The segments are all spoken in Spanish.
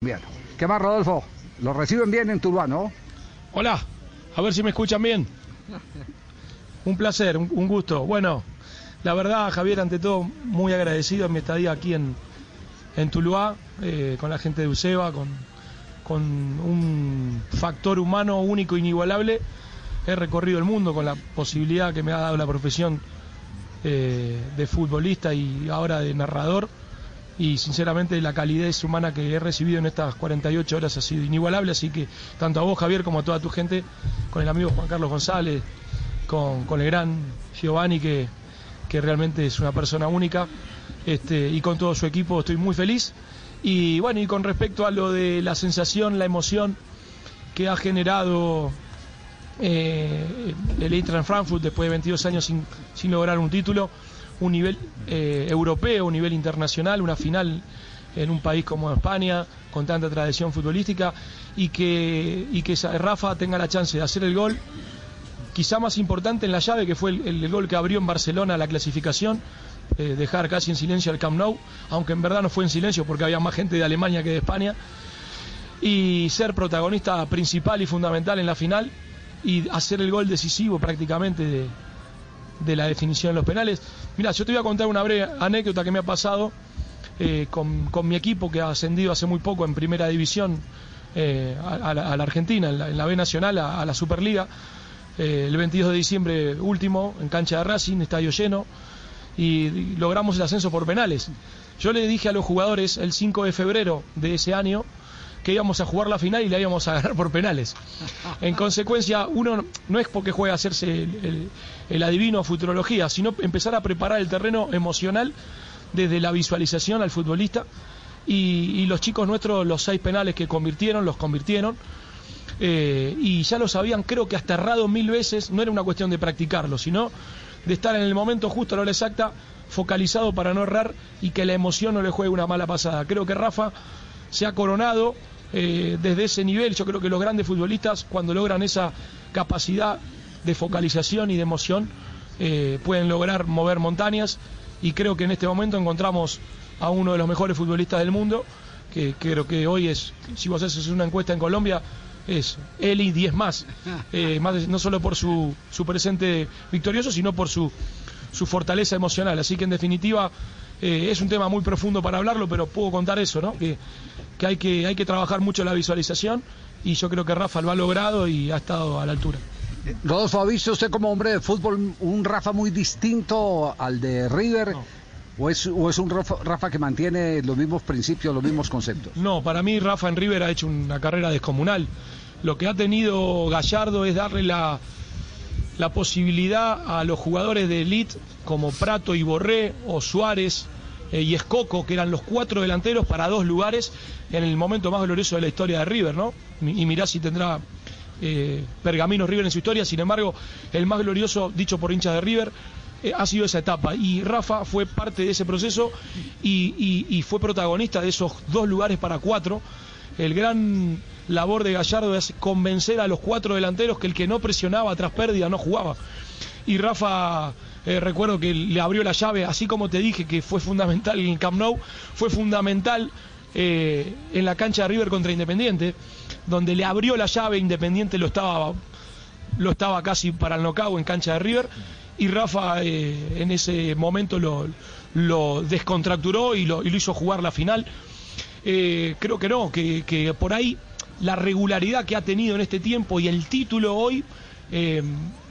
Bien. ¿Qué más, Rodolfo? Lo reciben bien en Tuluá, ¿no? Hola, a ver si me escuchan bien. Un placer, un, gusto. Bueno, la verdad, Javier, ante todo, muy agradecido en mi estadía aquí en, en Tuluá, eh, con la gente de Useba, con, con un factor humano único, inigualable. He recorrido el mundo con la posibilidad que me ha dado la profesión eh, de futbolista y ahora de narrador. Y sinceramente la calidez humana que he recibido en estas 48 horas ha sido inigualable. Así que tanto a vos, Javier, como a toda tu gente, con el amigo Juan Carlos González, con, con el gran Giovanni, que, que realmente es una persona única, este, y con todo su equipo estoy muy feliz. Y bueno, y con respecto a lo de la sensación, la emoción que ha generado eh, el Eintracht Frankfurt después de 22 años sin, sin lograr un título, un nivel eh, europeo, un nivel internacional, una final en un país como España, con tanta tradición futbolística, y que, y que Rafa tenga la chance de hacer el gol, quizá más importante en la llave, que fue el, el gol que abrió en Barcelona la clasificación, eh, dejar casi en silencio al Camp Nou, aunque en verdad no fue en silencio porque había más gente de Alemania que de España, y ser protagonista principal y fundamental en la final y hacer el gol decisivo prácticamente de, de la definición de los penales. Mira, yo te voy a contar una breve anécdota que me ha pasado eh, con, con, mi equipo que ha ascendido hace muy poco en primera división eh, a, la, Argentina, en la, B Nacional, a, a la Superliga. Eh, el 22 de diciembre último, en cancha de Racing, estadio lleno, y, y logramos el ascenso por penales. Yo le dije a los jugadores el 5 de febrero de ese año que íbamos a jugar la final y la íbamos a ganar por penales. En consecuencia, uno no es porque juegue a hacerse el, adivino a futurología, sino empezar a preparar el terreno emocional desde la visualización al futbolista. Y, y los chicos nuestros, los seis penales que convirtieron, los convirtieron. Eh, y ya lo sabían, creo que hasta errado mil veces, no era una cuestión de practicarlo, sino de estar en el momento justo, a la hora exacta, focalizado para no errar y que la emoción no le juegue una mala pasada. Creo que Rafa se ha coronado eh, desde ese nivel. Yo creo que los grandes futbolistas, cuando logran esa capacidad de focalización y de emoción, eh, pueden lograr mover montañas. Y creo que en este momento encontramos a uno de los mejores futbolistas del mundo, que creo que hoy es, si vos haces una encuesta en Colombia, es él y 10 más. Eh, más no solo por su, su presente victorioso, sino por su, su fortaleza emocional. Así que en definitiva eh, es un tema muy profundo para hablarlo, pero puedo contar eso, ¿no? Que, que, hay que hay que trabajar mucho la visualización y yo creo que Rafa lo ha logrado y ha estado a la altura. Rodolfo, ¿ha visto usted como hombre de fútbol un Rafa muy distinto al de River? No. ¿O es, ¿O es, un Rafa, Rafa, que mantiene los mismos principios, los mismos conceptos? No, para mí Rafa en River ha hecho una carrera descomunal. Lo que ha tenido Gallardo es darle la, la posibilidad a los jugadores de elite como Prato y Borré o Suárez eh, y Escoco, que eran los cuatro delanteros para dos lugares en el momento más glorioso de la historia de River, ¿no? Y mirá si tendrá eh, Pergamino River en su historia, sin embargo, el más glorioso, dicho por hinchas de River, eh, ha sido esa etapa. Y Rafa fue parte de ese proceso y, y fue protagonista de esos dos lugares para cuatro. El gran labor de Gallardo es convencer a los cuatro delanteros que el que no presionaba tras pérdida no jugaba. Y Rafa, eh, recuerdo que le abrió la llave, así como te dije que fue fundamental en el Camp Nou, fue fundamental eh, en la cancha de River contra Independiente, donde le abrió la llave, Independiente lo estaba, lo estaba casi para el knockout en cancha de River, y Rafa eh, en ese momento lo, descontracturó y lo hizo jugar la final. Eh, creo que no, que, que, por ahí la regularidad que ha tenido en este tiempo y el título hoy eh,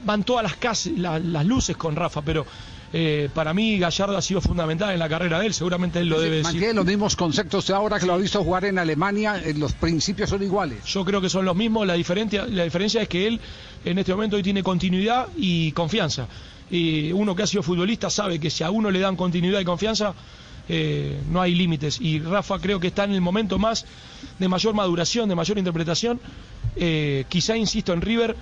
van todas las, la, las luces con Rafa, pero eh, para mí Gallardo ha sido fundamental en la carrera de él, seguramente él lo debe Mantiene decir. los mismos conceptos ahora que lo ha visto jugar en Alemania, los principios son iguales. Yo creo que son los mismos, la diferencia, la diferencia es que él en este momento hoy tiene continuidad y confianza. Y uno que ha sido futbolista sabe que si a uno le dan continuidad y confianza, eh, no hay límites. Y Rafa creo que está en el momento más de mayor maduración, de mayor interpretación. Eh, quizá, insisto, en River,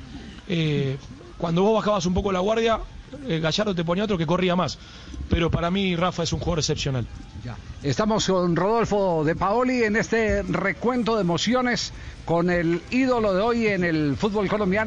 eh, cuando vos bajabas un poco la guardia, Gallardo te ponía otro que corría más. Pero para mí Rafa es un jugador excepcional. Estamos con Rodolfo de Paoli en este recuento de emociones con el ídolo de hoy en el fútbol colombiano.